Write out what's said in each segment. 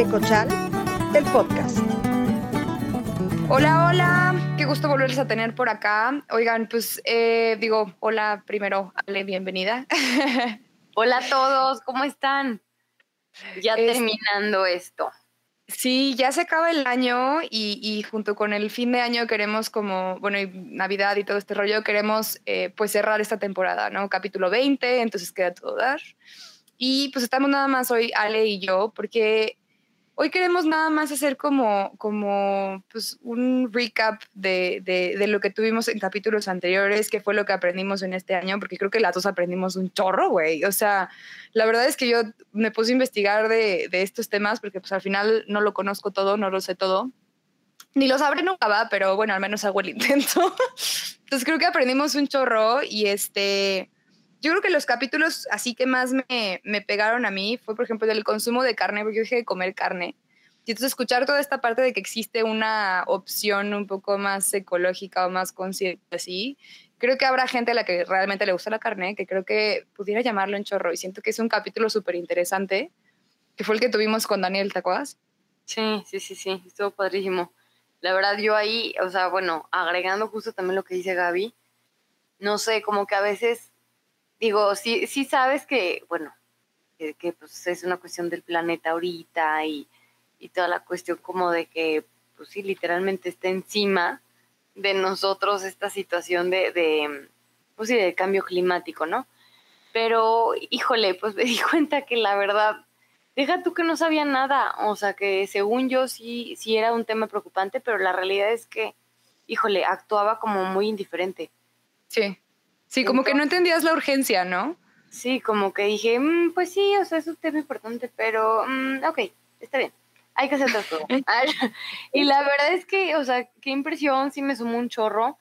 Tecochal, el podcast. Hola, hola, qué gusto volverles a tener por acá. Oigan, pues eh, digo, hola primero, Ale, bienvenida. hola a todos, ¿cómo están? Ya terminando esto. Sí, ya se acaba el año y, junto con el fin de año queremos como, bueno, y Navidad y todo este rollo, queremos eh, pues cerrar esta temporada, ¿no? Capítulo 20, entonces queda todo dar. Y pues estamos nada más hoy Ale y yo porque Hoy queremos nada más hacer como, como pues, un recap de, de, lo que tuvimos en capítulos anteriores, qué fue lo que aprendimos en este año, porque creo que las dos aprendimos un chorro, güey. O sea, la verdad es que yo me puse a investigar de, de estos temas porque pues al final no lo conozco todo, no lo sé todo. Ni lo sabré nunca, va, pero bueno, al menos hago el intento. Entonces creo que aprendimos un chorro y este yo creo que los capítulos así que más me, me pegaron a mí fue, por ejemplo, del consumo de carne, porque yo dejé de comer carne. Y entonces escuchar toda esta parte de que existe una opción un poco más ecológica o más consciente así, creo que habrá gente a la que realmente le gusta la carne, que creo que pudiera llamarlo en chorro. Y siento que es un capítulo súper interesante, que fue el que tuvimos con Daniel, ¿te acuerdas? Sí, sí, sí, sí, estuvo padrísimo. La verdad, yo ahí, o sea, bueno, agregando justo también lo que dice Gaby, no sé, como que a veces digo, sí, sí sabes que, bueno, que, pues es una cuestión del planeta ahorita y, toda la cuestión como de que, pues sí, literalmente está encima de nosotros esta situación de, de pues sí, de cambio climático, ¿no? Pero, híjole, pues me di cuenta que la verdad, deja tú que no sabía nada, o sea, que según yo sí, sí era un tema preocupante, pero la realidad es que, híjole, actuaba como muy indiferente. Sí. Sí, como que no entendías la urgencia, ¿no? Sí, como que dije, mm, pues sí, o sea, es un tema importante, pero, mm, ok, está bien, hay que hacer todo. y la verdad es que, o sea, qué impresión, sí me sumó un chorro.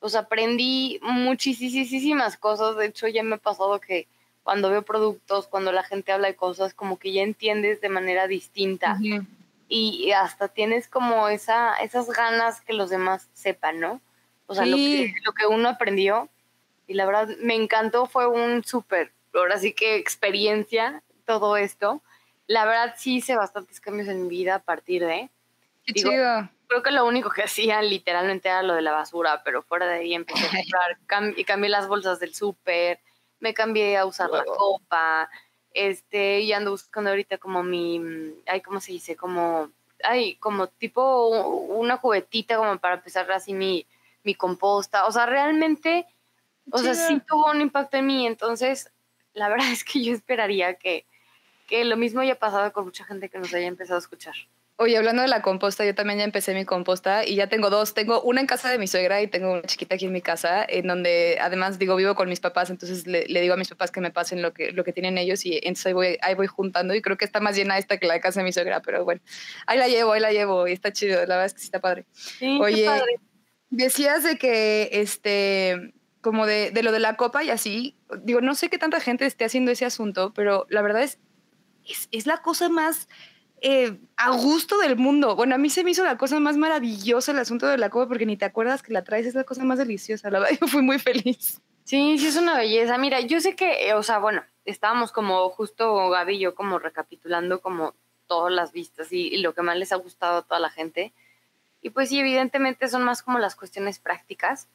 O sea, aprendí muchísimas cosas. De hecho, ya me ha pasado que cuando veo productos, cuando la gente habla de cosas, como que ya entiendes de manera distinta. Y hasta tienes como esa, esas ganas que los demás sepan, ¿no? O sea, lo, que, lo que uno aprendió y la verdad me encantó, fue un súper, ahora sí que experiencia todo esto. La verdad sí hice bastantes cambios en mi vida a partir de... Qué chido. Creo que lo único que hacía literalmente era lo de la basura, pero fuera de ahí empecé a comprar, y cambié las bolsas del súper, me cambié a usar la copa, este, y ando buscando ahorita como mi, ay, ¿cómo se dice? Como, ay, como tipo una juguetita como para empezar así mi, mi composta. O sea, realmente o sea, sí tuvo un impacto en mí, entonces la verdad es que yo esperaría que, que lo mismo haya pasado con mucha gente que nos haya empezado a escuchar. Oye, hablando de la composta, yo también ya empecé mi composta y ya tengo dos. Tengo una en casa de mi suegra y tengo una chiquita aquí en mi casa, en donde además digo, vivo con mis papás, entonces le, digo a mis papás que me pasen lo que, lo que tienen ellos y entonces ahí voy, ahí voy juntando y creo que está más llena esta que la de casa de mi suegra, pero bueno, ahí la llevo, ahí la llevo y está chido, la verdad es que sí está padre. Sí, Oye, padre. decías de que este como de, de, lo de la copa y así, digo, no sé qué tanta gente esté haciendo ese asunto, pero la verdad es, es, es la cosa más eh, a gusto del mundo. Bueno, a mí se me hizo la cosa más maravillosa el asunto de la copa porque ni te acuerdas que la traes, es la cosa más deliciosa, la verdad, yo fui muy feliz. Sí, sí, es una belleza. Mira, yo sé que, o sea, bueno, estábamos como justo Gaby y yo como recapitulando como todas las vistas y, lo que más les ha gustado a toda la gente. Y pues sí, evidentemente son más como las cuestiones prácticas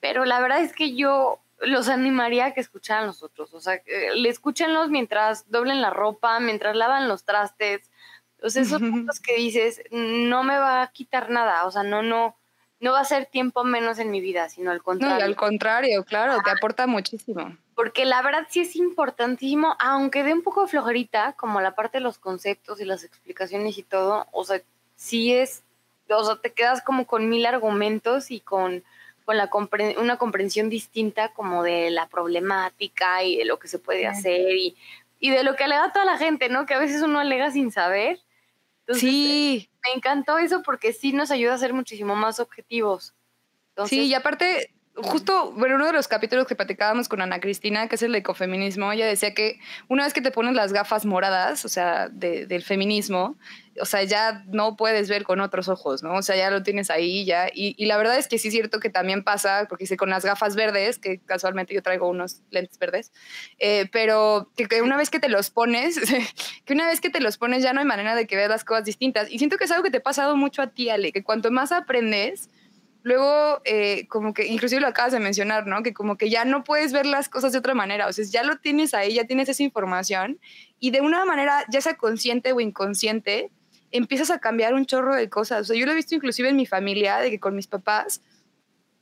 pero la verdad es que yo los animaría a que escucharan los otros, o sea, le escúchenlos mientras doblen la ropa, mientras lavan los trastes, o sea, esos puntos que dices, no me va a quitar nada, o sea, no, no, no va a ser tiempo menos en mi vida, sino al contrario. No, al contrario, claro, te aporta muchísimo. Porque la verdad sí es importantísimo, aunque dé un poco de flojerita, como la parte de los conceptos y las explicaciones y todo, o sea, sí es, o sea, te quedas como con mil argumentos y con con la una comprensión distinta como de la problemática y de lo que se puede hacer y, y de lo que alega toda la gente, ¿no? Que a veces uno alega sin saber. sí. Me encantó eso porque sí nos ayuda a ser muchísimo más objetivos. sí, y aparte, justo, bueno, uno de los capítulos que platicábamos con Ana Cristina, que es el de ecofeminismo, ella decía que una vez que te pones las gafas moradas, o sea, del feminismo, o sea, ya no puedes ver con otros ojos, ¿no? O sea, ya lo tienes ahí ya. Y, la verdad es que sí es cierto que también pasa, porque hice con las gafas verdes, que casualmente yo traigo unos lentes verdes, eh, pero que, una vez que te los pones, que una vez que te los pones ya no hay manera de que veas las cosas distintas. Y siento que es algo que te ha pasado mucho a ti, Ale, que cuanto más aprendes, luego eh, como que, inclusive lo acabas de mencionar, ¿no? Que como que ya no puedes ver las cosas de otra manera, o sea, ya lo tienes ahí, ya tienes esa información y de una manera, ya sea consciente o inconsciente, empiezas a cambiar un chorro de cosas. O sea, yo lo he visto inclusive en mi familia, de que con mis papás,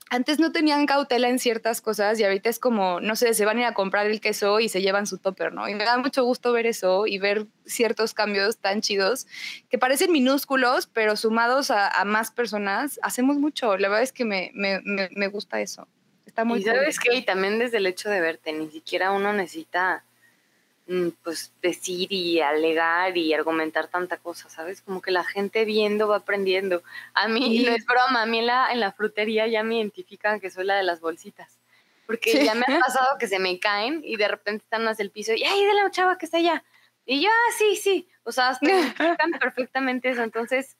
antes no tenían cautela en ciertas cosas y ahorita es como, no sé, se van a ir a comprar el queso y se llevan su topper, ¿no? Y me da mucho gusto ver eso y ver ciertos cambios tan chidos que parecen minúsculos, pero sumados a, más personas, hacemos mucho. La verdad es que me, me, me, gusta eso. Está muy Y sabes que también desde el hecho de verte, ni siquiera uno necesita pues decir y alegar y argumentar tanta cosa, ¿sabes? Como que la gente viendo va aprendiendo. A mí, no es broma, a mí en la, en la frutería ya me identifican que soy la de las bolsitas. Porque ya me ha pasado que se me caen y de repente están más del piso y ¡ay, de la chava que está allá! Y yo, ah, sí, sí. O sea, hasta identifican perfectamente eso. Entonces,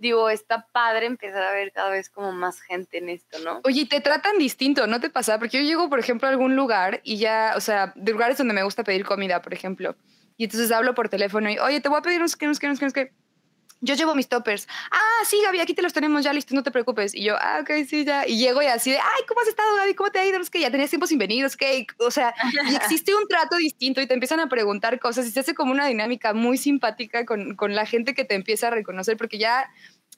digo, está padre empezar a ver cada vez como más gente en esto, ¿no? Oye, te tratan distinto, ¿no te pasa? Porque yo llego, por ejemplo, a algún lugar y ya, o sea, de lugares donde me gusta pedir comida, por ejemplo, y entonces hablo por teléfono y, oye, te voy a pedir unos que, unos que, unos que, unos que. Yo llevo mis toppers. Ah, sí, Gaby, aquí te los tenemos ya listos, no te preocupes. Y yo, ah, ok, sí, ya. Y llego y así de, ay, ¿cómo has estado, Gaby? ¿Cómo te ha ido? Es que ya tenías tiempo sin venir, es que, o sea, existe un trato distinto y te empiezan a preguntar cosas y se hace como una dinámica muy simpática con, con la gente que te empieza a reconocer, porque ya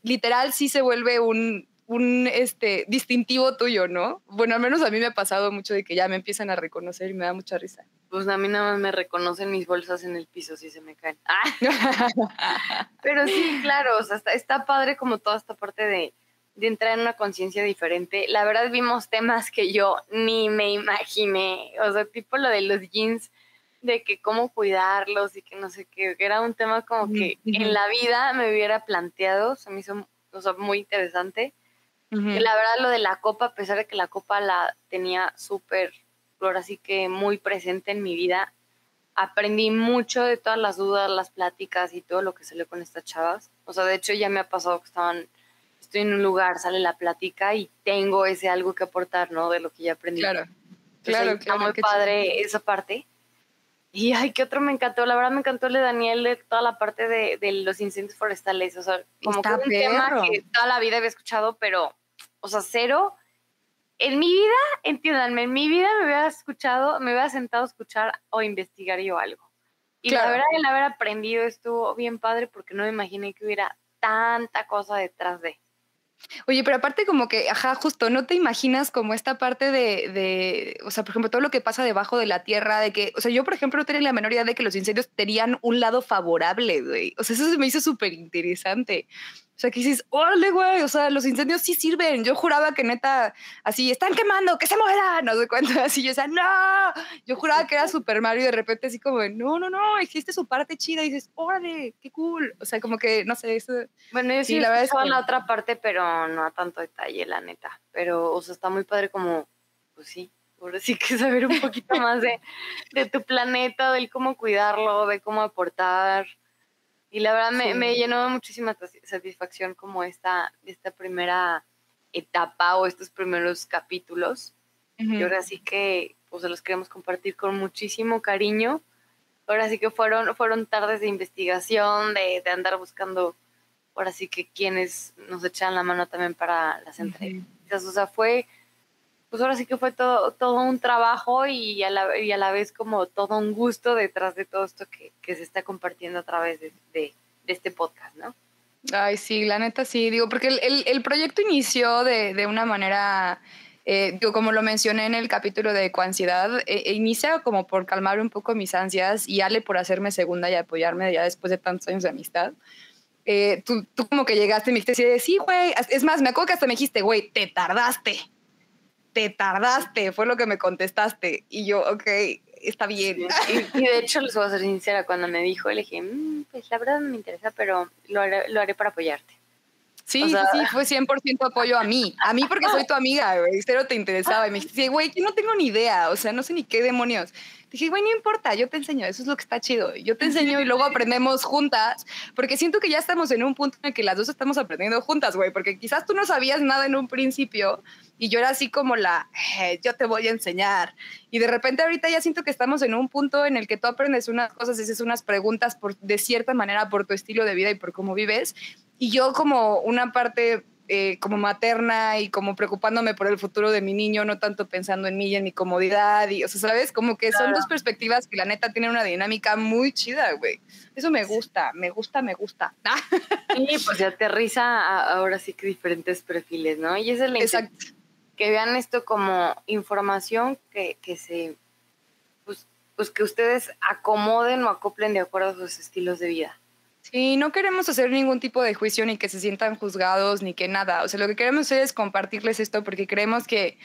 literal sí se vuelve un, un este, distintivo tuyo, ¿no? Bueno, al menos a mí me ha pasado mucho de que ya me empiezan a reconocer y me da mucha risa. Pues a mí nada más me reconocen mis bolsas en el piso si se me caen. Ah. Pero sí, claro, o sea, está, está, padre como toda esta parte de, de entrar en una conciencia diferente. La verdad vimos temas que yo ni me imaginé, o sea, tipo lo de los jeans, de que cómo cuidarlos y que no sé qué, que era un tema como que en la vida me hubiera planteado, se me hizo muy interesante. la verdad lo de la copa, a pesar de que la copa la tenía súper, ahora sí que muy presente en mi vida, aprendí mucho de todas las dudas, las pláticas y todo lo que salió con estas chavas. O sea, de hecho ya me ha pasado que estaban, estoy en un lugar, sale la plática y tengo ese algo que aportar, ¿no? De lo que ya aprendí. Claro, claro, Está muy padre esa parte. Y ay, ¿qué otro me encantó? La verdad me encantó el de Daniel de toda la parte de, de los incendios forestales. O sea, como que un tema que toda la vida había escuchado, pero, o sea, cero. En mi vida, entiéndanme, en mi vida me hubiera escuchado, me hubiera sentado a escuchar o investigar yo algo. Y la verdad, el haber aprendido estuvo bien padre porque no me imaginé que hubiera tanta cosa detrás de. Oye, pero aparte como que, ajá, justo, ¿no te imaginas como esta parte de, de, o sea, por ejemplo, todo lo que pasa debajo de la tierra, de que, o sea, yo, por ejemplo, no tenía la menor idea de que los incendios tenían un lado favorable, güey. O sea, eso se me hizo súper interesante. O sea, que dices, órale, güey, o sea, los incendios sí sirven. Yo juraba que neta, así, están quemando, que se mueran, no sé cuánto, así, yo decía, no, yo juraba que era Super Mario y de repente así como, no, no, no, existe su parte chida y dices, órale, qué cool. O sea, como que, no sé, eso. Bueno, yo sí, la verdad es que... la otra parte, pero no a tanto detalle, la neta. Pero, o sea, está muy padre como, pues sí, ahora sí que saber un poquito más de, de tu planeta, de cómo cuidarlo, de cómo aportar y la verdad me, me, llenó muchísima satisfacción como esta, esta primera etapa o estos primeros capítulos. Y ahora sí que pues los queremos compartir con muchísimo cariño. Ahora sí que fueron, fueron tardes de investigación, de, de andar buscando, ahora sí que quienes nos echan la mano también para las entrevistas. O sea, fue, pues ahora sí que fue todo, todo un trabajo y a, la, y a la vez como todo un gusto detrás de todo esto que, que se está compartiendo a través de, de, este podcast, ¿no? Ay, sí, la neta sí, digo, porque el, el, proyecto inició de, de una manera, eh, como lo mencioné en el capítulo de coansiedad, eh, e inicia como por calmar un poco mis ansias y Ale por hacerme segunda y apoyarme ya después de tantos años de amistad. Eh, tú, tú, como que llegaste y me dijiste, sí, güey, es más, me acuerdo que hasta me dijiste, güey, te tardaste te tardaste, fue lo que me contestaste. Y yo, ok, está bien. Y, de hecho, les voy a ser sincera, cuando me dijo, le dije, mm, pues la verdad no me interesa, pero lo haré, lo haré para apoyarte. Sí, sí, sí, fue 100% apoyo a mí. A mí porque soy tu amiga, güey. Cero te interesaba. Y me dijiste, güey, que no tengo ni idea. O sea, no sé ni qué demonios. Dije, güey, no importa, yo te enseño. Eso es lo que está chido. Yo te enseño y luego aprendemos juntas. Porque siento que ya estamos en un punto en el que las dos estamos aprendiendo juntas, güey. Porque quizás tú no sabías nada en un principio y yo era así como la, eh, yo te voy a enseñar. Y de repente ahorita ya siento que estamos en un punto en el que tú aprendes unas cosas, haces unas preguntas por, de cierta manera por tu estilo de vida y por cómo vives y yo como una parte eh, como materna y como preocupándome por el futuro de mi niño, no tanto pensando en mí y en mi comodidad. Y, o sea, ¿sabes? Como que son dos perspectivas que la neta tienen una dinámica muy chida, güey. Eso me gusta, me gusta, me gusta. Sí, pues se aterriza ahora sí que diferentes perfiles, ¿no? Y esa es la Exacto. Que vean esto como información que, que se, pues, pues que ustedes acomoden o acoplen de acuerdo a sus estilos de vida. Sí, no queremos hacer ningún tipo de juicio ni que se sientan juzgados ni que nada. O sea, lo que queremos hacer es compartirles esto porque creemos que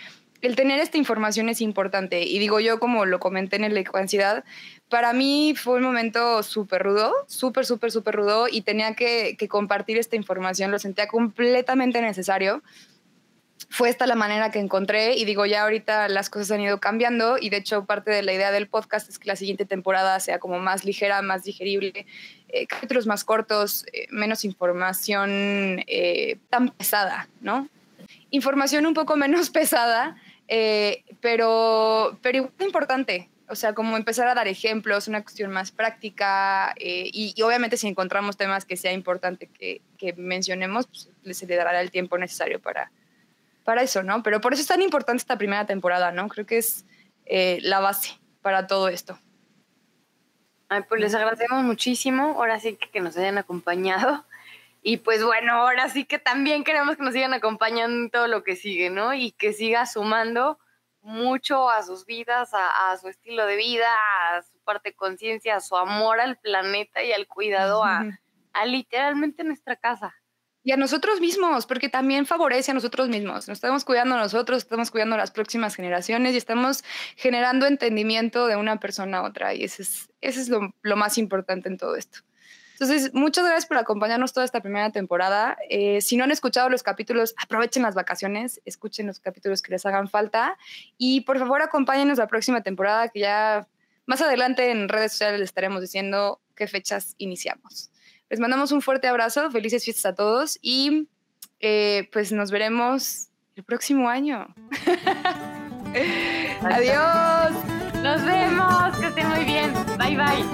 el tener esta información es importante. Y digo yo, como lo comenté en la ansiedad, para mí fue un momento súper rudo, súper, súper, súper rudo y tenía que, que compartir esta información. Lo sentía completamente necesario fue esta la manera que encontré y digo, ya ahorita las cosas han ido cambiando y de hecho parte de la idea del podcast es que la siguiente temporada sea como más ligera, más digerible, eh, capítulos más cortos, eh, menos información eh, tan pesada, ¿no? Información un poco menos pesada, pero, pero importante, o sea, como empezar a dar ejemplos, una cuestión más práctica y, obviamente si encontramos temas que sea importante que, que mencionemos, pues se le dará el tiempo necesario para para eso, ¿no? Pero por eso es tan importante esta primera temporada, ¿no? Creo que es eh, la base para todo esto. Ay, pues les agradecemos muchísimo, ahora sí que, que nos hayan acompañado. Y pues bueno, ahora sí que también queremos que nos sigan acompañando en todo lo que sigue, ¿no? Y que siga sumando mucho a sus vidas, a, su estilo de vida, a su parte de conciencia, a su amor al planeta y al cuidado a, a literalmente nuestra casa y a nosotros mismos, porque también favorece a nosotros mismos. Nos estamos cuidando a nosotros, estamos cuidando a las próximas generaciones y estamos generando entendimiento de una persona a otra. Y ese es, ese es lo, lo más importante en todo esto. Entonces, muchas gracias por acompañarnos toda esta primera temporada. Eh, si no han escuchado los capítulos, aprovechen las vacaciones, escuchen los capítulos que les hagan falta y por favor acompáñenos la próxima temporada que ya más adelante en redes sociales les estaremos diciendo qué fechas iniciamos. Les mandamos un fuerte abrazo, felices fiestas a todos y eh, pues nos veremos el próximo año. Adiós. Nos vemos, que estén muy bien. Bye bye.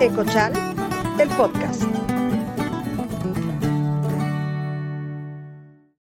Ecochal, el podcast.